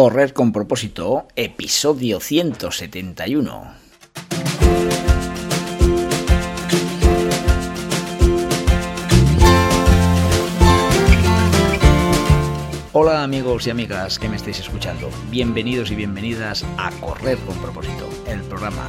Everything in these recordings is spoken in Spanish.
Correr con propósito, episodio 171. Hola amigos y amigas que me estáis escuchando, bienvenidos y bienvenidas a Correr con propósito, el programa,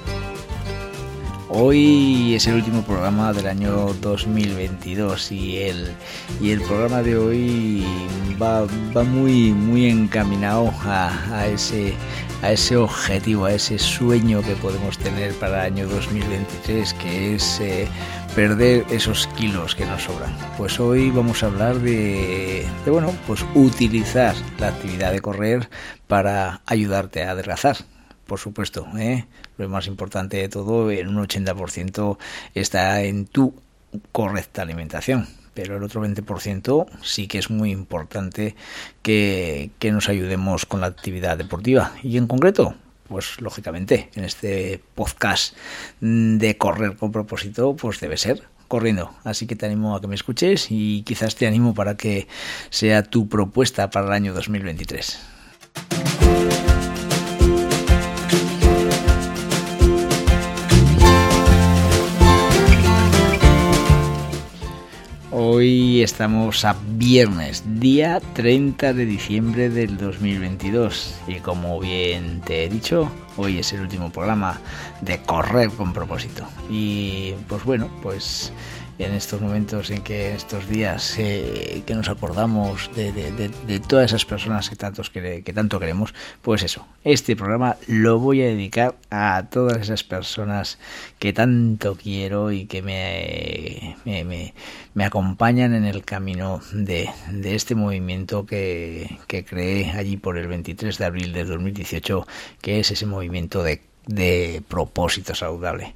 Hoy es el último programa del año 2022 y el, y el programa de hoy va, va muy, muy encaminado a, a, ese, a ese objetivo, a ese sueño que podemos tener para el año 2023, que es eh, perder esos kilos que nos sobran. Pues hoy vamos a hablar de, de, bueno, pues utilizar la actividad de correr para ayudarte a adelgazar por supuesto. ¿eh? Lo más importante de todo, en un 80% está en tu correcta alimentación. Pero el otro 20% sí que es muy importante que, que nos ayudemos con la actividad deportiva. Y en concreto, pues lógicamente en este podcast de correr con propósito, pues debe ser corriendo. Así que te animo a que me escuches y quizás te animo para que sea tu propuesta para el año 2023. Hoy estamos a viernes, día 30 de diciembre del 2022 y como bien te he dicho, hoy es el último programa de Correr con propósito. Y pues bueno, pues en estos momentos en que estos días eh, que nos acordamos de, todas esas personas que, tantos que, tanto queremos, pues eso, este programa lo voy a dedicar a todas esas personas que tanto quiero y que me, me, me, me acompañan en el camino de, este movimiento que, que creé allí por el 23 de abril de 2018, que es ese movimiento de, de propósito saludable.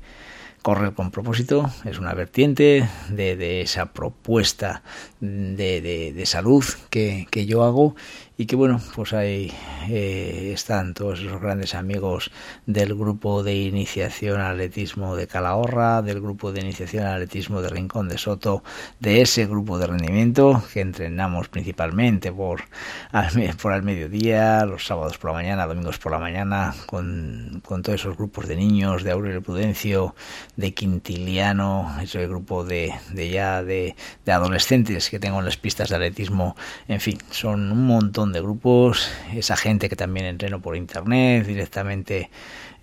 Correr con propósito es una vertiente de, de esa propuesta de, de, de salud que, que, yo hago y que bueno, pues ahí eh, están todos esos grandes amigos del grupo de iniciación al atletismo de Calahorra, del grupo de iniciación al atletismo de Rincón de Soto, de ese grupo de rendimiento que entrenamos principalmente por al, por al mediodía, los sábados por la mañana, domingos por la mañana, con, con todos esos grupos de niños, de Aurelio Prudencio, de Quintiliano, ese grupo de, de ya de, de adolescentes que tengo en las pistas de atletismo, en fin, son un montón de grupos, esa gente que también entreno por internet, directamente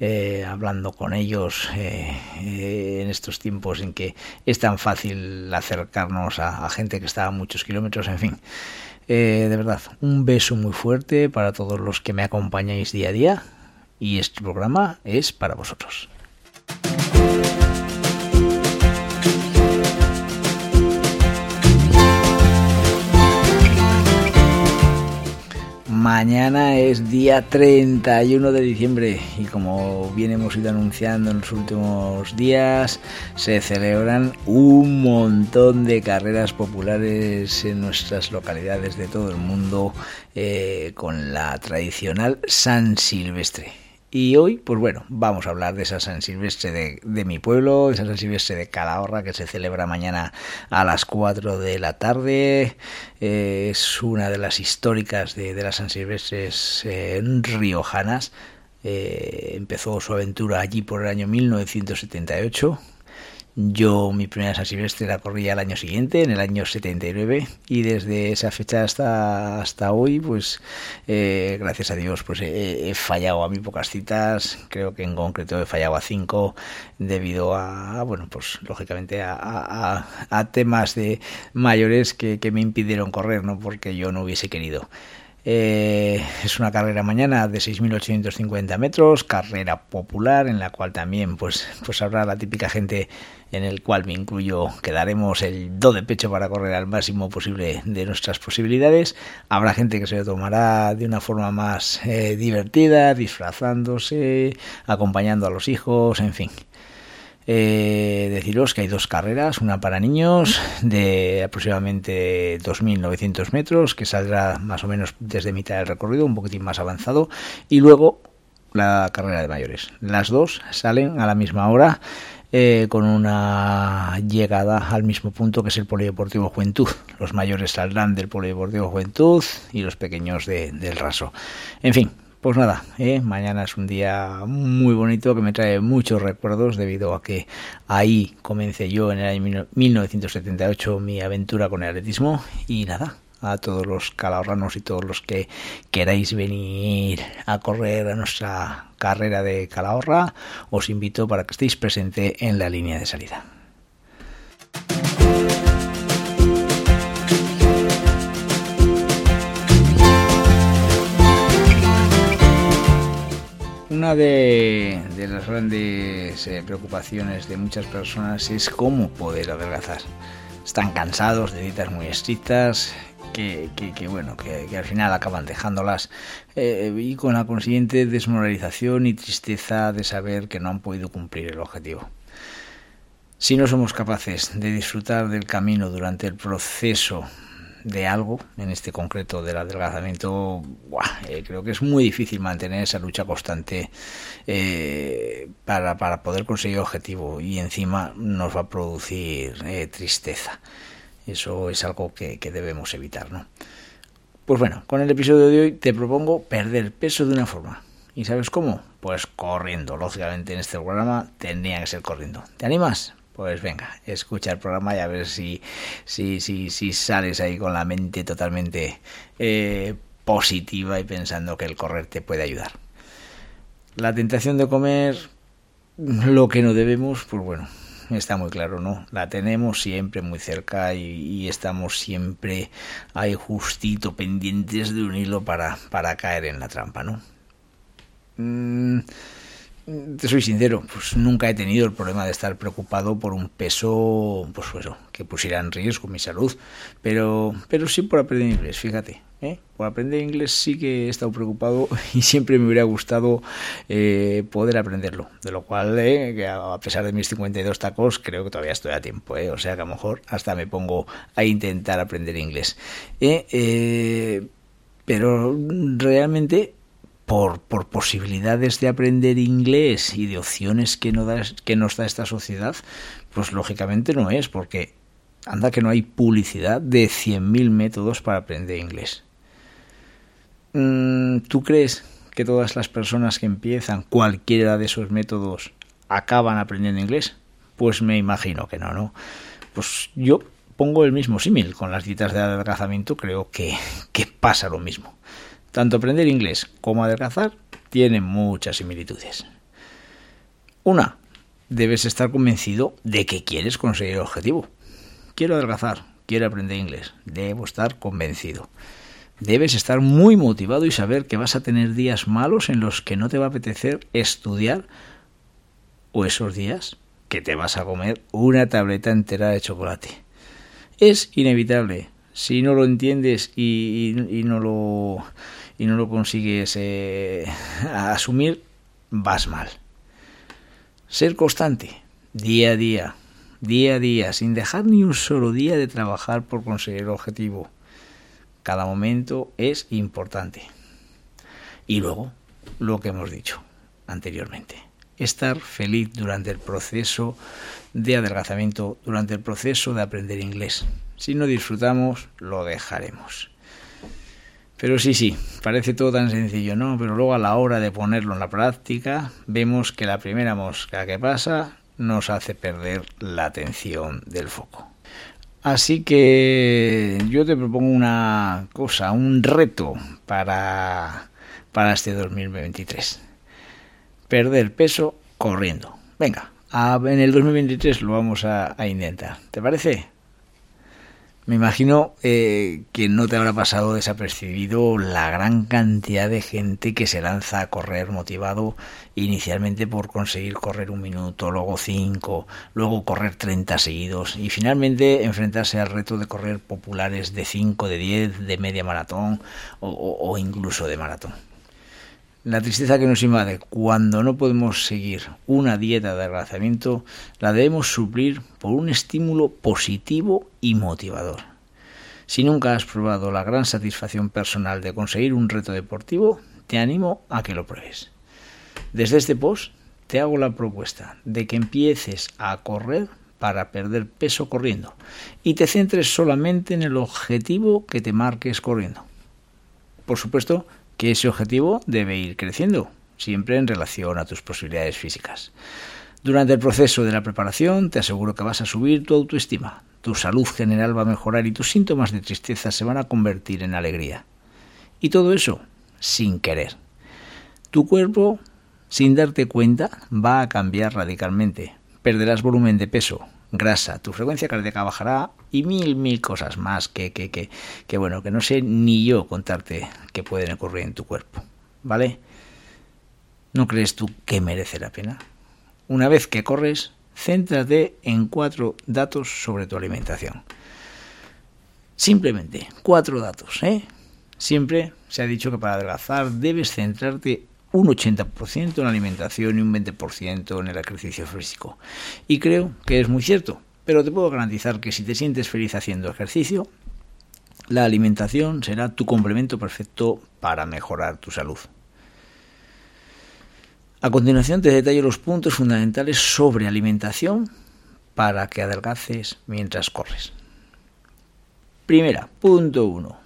eh, hablando con ellos eh, eh, en estos tiempos en que es tan fácil acercarnos a, a gente que está a muchos kilómetros, en fin. de verdad, un beso muy fuerte para todos los que me acompañáis día a día y este programa es para vosotros. Mañana es día 31 de diciembre y como bien hemos ido anunciando en los últimos días, se celebran un montón de carreras populares en nuestras localidades de todo el mundo eh, con la tradicional San Silvestre. Y hoy, pues bueno, vamos a hablar de esa San Silvestre de, mi pueblo, esa San Silvestre de Calahorra que se celebra mañana a las 4 de la tarde. Eh, es una de las históricas de, de las San Silvestres eh, riojanas. Eh, empezó su aventura allí por el año 1978 yo mi primera San Silvestre la corrí al año siguiente, en el año 79, y desde esa fecha hasta, hasta hoy, pues eh, gracias a Dios, pues he, he, fallado a muy pocas citas, creo que en concreto he fallado a cinco debido a, bueno, pues lógicamente a, a, a temas de mayores que, que me impidieron correr, no porque yo no hubiese querido. Eh, es una carrera mañana de 6.850 metros, carrera popular en la cual también pues, pues habrá la típica gente en el cual me incluyo que daremos el do de pecho para correr al máximo posible de nuestras posibilidades. Habrá gente que se lo tomará de una forma más eh, divertida, disfrazándose, acompañando a los hijos, en fin. Eh, deciros que hay dos carreras, una para niños de aproximadamente 2.900 metros, que saldrá más o menos desde mitad del recorrido, un poquitín más avanzado, y luego la carrera de mayores. Las dos salen a la misma hora. Eh, con una llegada al mismo punto que es el Polideportivo Juventud. Los mayores saldrán del Polideportivo Juventud y los pequeños del Raso. En fin, pues nada, ¿eh? mañana es un día muy bonito que me trae muchos recuerdos debido a que ahí comencé yo en el año 1978 mi aventura con el atletismo y nada, a todos los calahorranos y todos los que queráis venir a correr a nuestra carrera de Calahorra, os invito para que estéis presente en la línea de salida. Una de, las grandes eh, preocupaciones de muchas personas es cómo poder adelgazar. Están cansados de dietas muy estrictas que, bueno, que, al final acaban dejándolas eh, y con la consiguiente desmoralización y tristeza de saber que no han podido cumplir el objetivo. Si no somos capaces de disfrutar del camino durante el proceso de algo, en este concreto del adelgazamiento, eh, creo que es muy difícil mantener esa lucha constante eh, para, para, poder conseguir objetivo y encima nos va a producir eh, tristeza. Eso es algo que, que debemos evitar, ¿no? Pues bueno, con el episodio de hoy te propongo perder peso de una forma. ¿Y sabes cómo? Pues corriendo. Lógicamente en este programa tendría que ser corriendo. ¿Te animas? Pues venga, escucha el programa y a ver si, si, si, si sales ahí con la mente totalmente eh, positiva y pensando que el correr te puede ayudar. La tentación de comer lo que no debemos, pues bueno, está muy claro, ¿no? La tenemos siempre muy cerca y, estamos siempre ahí justito pendientes de un hilo para, para caer en la trampa, ¿no? Mm, te soy sincero, pues nunca he tenido el problema de estar preocupado por un peso, pues eso, que pusiera en riesgo mi salud, pero, pero sí por aprender inglés, fíjate, ¿eh? por aprender inglés sí que he estado preocupado y siempre me hubiera gustado eh, poder aprenderlo, de lo cual, eh, a pesar de mis 52 tacos, creo que todavía estoy a tiempo, o sea que a lo mejor hasta me pongo a intentar aprender inglés. pero realmente por, posibilidades de aprender inglés y de opciones que, no da, que nos da esta sociedad, pues lógicamente no es, porque anda que no hay publicidad de 100.000 métodos para aprender inglés. Mm, ¿Tú crees que todas las personas que empiezan cualquiera de esos métodos acaban aprendiendo inglés? Pues me imagino que no, ¿no? Pues yo pongo el mismo símil con las dietas de adelgazamiento, creo que, que pasa lo mismo. Tanto aprender inglés como adelgazar tienen muchas similitudes. Una, debes estar convencido de que quieres conseguir el objetivo. Quiero adelgazar, quiero aprender inglés. Debo estar convencido. Debes estar muy motivado y saber que vas a tener días malos en los que no te va a apetecer estudiar o esos días que te vas a comer una tableta entera de chocolate. Es inevitable. Si no lo entiendes y, y no lo consigues eh, asumir, vas mal. Ser constante, día a día, día a día, sin dejar ni un solo día de trabajar por conseguir el objetivo. Cada momento es importante. Y luego, lo que hemos dicho anteriormente, estar feliz durante el proceso de adelgazamiento, durante el proceso de aprender inglés. Si no disfrutamos, lo dejaremos. Pero sí, sí, parece todo tan sencillo, ¿no? Pero luego a la hora de ponerlo en la práctica, vemos que la primera mosca que pasa nos hace perder la atención del foco. Así que yo te propongo una cosa, un reto para, para este 2023. Perder peso corriendo. Venga, en el 2023 lo vamos a intentar. ¿Te parece? Me imagino eh, que no te habrá pasado desapercibido la gran cantidad de gente que se lanza a correr motivado inicialmente por conseguir correr un minuto, luego cinco, luego correr 30 seguidos y finalmente enfrentarse al reto de correr populares de 5, de 10, de media maratón o, incluso de maratón. La tristeza que nos invade cuando no podemos seguir una dieta de adelgazamiento la debemos suplir por un estímulo positivo y motivador. Si nunca has probado la gran satisfacción personal de conseguir un reto deportivo, te animo a que lo pruebes. Desde este post te hago la propuesta de que empieces a correr para perder peso corriendo y te centres solamente en el objetivo que te marques corriendo. Por supuesto, que ese objetivo debe ir creciendo, siempre en relación a tus posibilidades físicas. Durante el proceso de la preparación te aseguro que vas a subir tu autoestima, tu salud general va a mejorar y tus síntomas de tristeza se van a convertir en alegría. Y todo eso sin querer. Tu cuerpo, sin darte cuenta, va a cambiar radicalmente. Perderás volumen de peso, grasa, tu frecuencia cardíaca bajará y mil, mil cosas más que, que, que, que, bueno, que no sé ni yo contarte que pueden ocurrir en tu cuerpo, ¿vale? ¿No crees tú que merece la pena? Una vez que corres, céntrate en cuatro datos sobre tu alimentación. Simplemente, cuatro datos, ¿eh? Siempre se ha dicho que para adelgazar debes centrarte un 80% en la alimentación y un 20% en el ejercicio físico. Y creo que es muy cierto, pero te puedo garantizar que si te sientes feliz haciendo ejercicio, la alimentación será tu complemento perfecto para mejorar tu salud. A continuación te detallo los puntos fundamentales sobre alimentación para que adelgaces mientras corres. Primera, punto 1.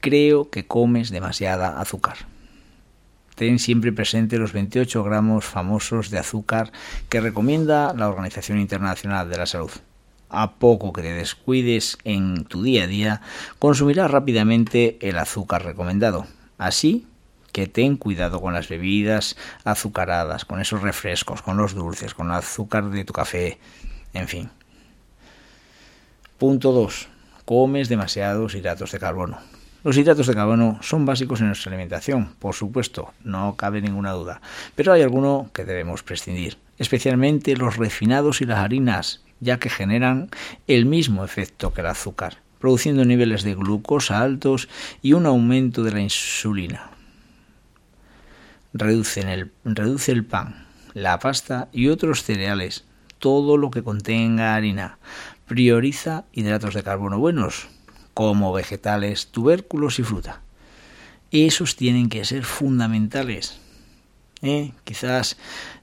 Creo que comes demasiada azúcar ten siempre presente los 28 gramos famosos de azúcar que recomienda la Organización Internacional de la Salud. A poco que te descuides en tu día a día, consumirás rápidamente el azúcar recomendado. Así que ten cuidado con las bebidas azucaradas, con esos refrescos, con los dulces, con el azúcar de tu café, en fin. Punto 2. Comes demasiados hidratos de carbono. Los hidratos de carbono son básicos en nuestra alimentación, por supuesto, no cabe ninguna duda, pero hay alguno que debemos prescindir, especialmente los refinados y las harinas, ya que generan el mismo efecto que el azúcar, produciendo niveles de glucosa altos y un aumento de la insulina. Reduce el, reduce el pan, la pasta y otros cereales, todo lo que contenga harina. Prioriza hidratos de carbono buenos, como vegetales, tubérculos y fruta. Esos tienen que ser fundamentales. ¿eh? Quizás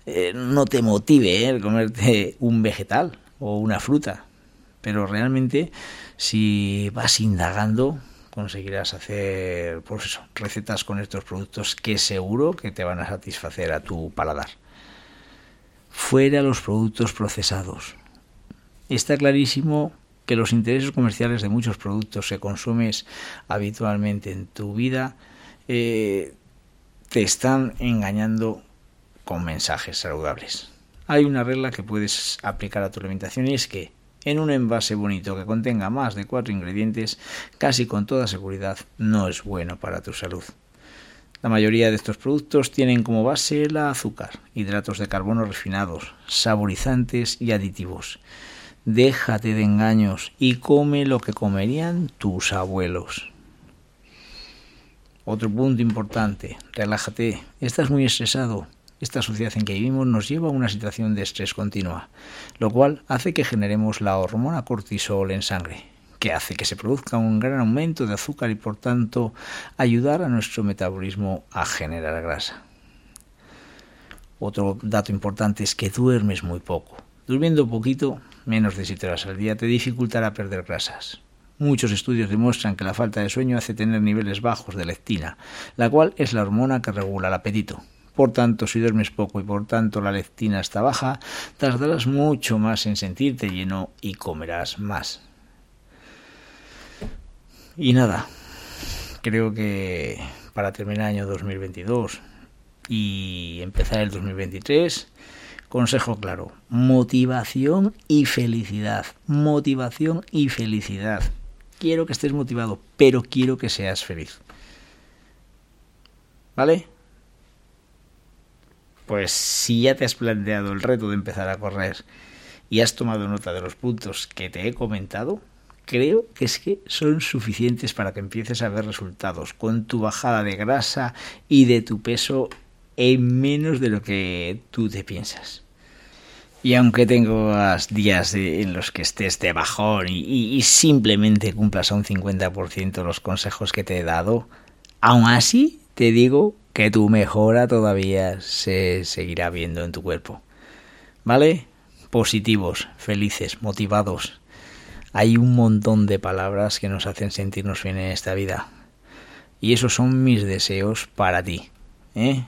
eh, no te motive ¿eh? comerte un vegetal o una fruta, pero realmente si vas indagando conseguirás hacer pues recetas con estos productos que seguro que te van a satisfacer a tu paladar. Fuera los productos procesados. Está clarísimo que los intereses comerciales de muchos productos que consumes habitualmente en tu vida eh, te están engañando con mensajes saludables. Hay una regla que puedes aplicar a tu alimentación y es que en un envase bonito que contenga más de cuatro ingredientes, casi con toda seguridad no es bueno para tu salud. La mayoría de estos productos tienen como base el azúcar, hidratos de carbono refinados, saborizantes y aditivos. Déjate de engaños y come lo que comerían tus abuelos. Otro punto importante, relájate. Estás muy estresado. Esta sociedad en que vivimos nos lleva a una situación de estrés continua, lo cual hace que generemos la hormona cortisol en sangre, que hace que se produzca un gran aumento de azúcar y por tanto ayudar a nuestro metabolismo a generar grasa. Otro dato importante es que duermes muy poco. Durmiendo poquito menos de 7 horas al día, te dificultará perder grasas. Muchos estudios demuestran que la falta de sueño hace tener niveles bajos de lectina, la cual es la hormona que regula el apetito. Por tanto, si duermes poco y por tanto la lectina está baja, tardarás mucho más en sentirte lleno y comerás más. Y nada, creo que para terminar el año 2022 y empezar el 2023 Consejo claro, motivación y felicidad. Motivación y felicidad. Quiero que estés motivado, pero quiero que seas feliz. ¿Vale? Pues si ya te has planteado el reto de empezar a correr y has tomado nota de los puntos que te he comentado, creo que es que son suficientes para que empieces a ver resultados con tu bajada de grasa y de tu peso en menos de lo que tú te piensas. Y aunque tengas días en los que estés de bajón y, y simplemente cumplas a un 50% los consejos que te he dado, aún así te digo que tu mejora todavía se seguirá viendo en tu cuerpo. ¿Vale? Positivos, felices, motivados. Hay un montón de palabras que nos hacen sentirnos bien en esta vida. Y esos son mis deseos para ti. ¿eh?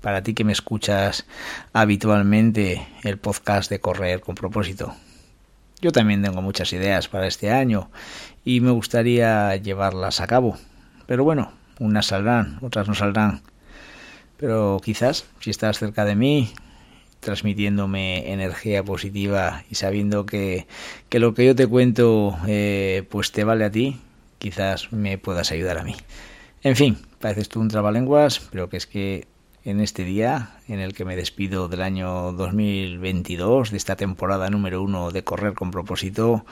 Para ti que me escuchas habitualmente el podcast de Correr con propósito. Yo también tengo muchas ideas para este año y me gustaría llevarlas a cabo. Pero bueno, unas saldrán, otras no saldrán. Pero quizás, si estás cerca de mí, transmitiéndome energía positiva y sabiendo que, que lo que yo te cuento eh, pues te vale a ti, quizás me puedas ayudar a mí. En fin, pareces tú un trabalenguas, pero que es que en este día en el que me despido del año 2022, de esta temporada número uno de Correr con propósito,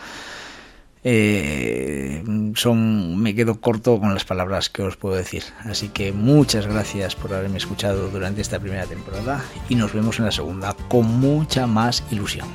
eh, son, me quedo corto con las palabras que os puedo decir. Así que muchas gracias por haberme escuchado durante esta primera temporada y nos vemos en la segunda con mucha más ilusión.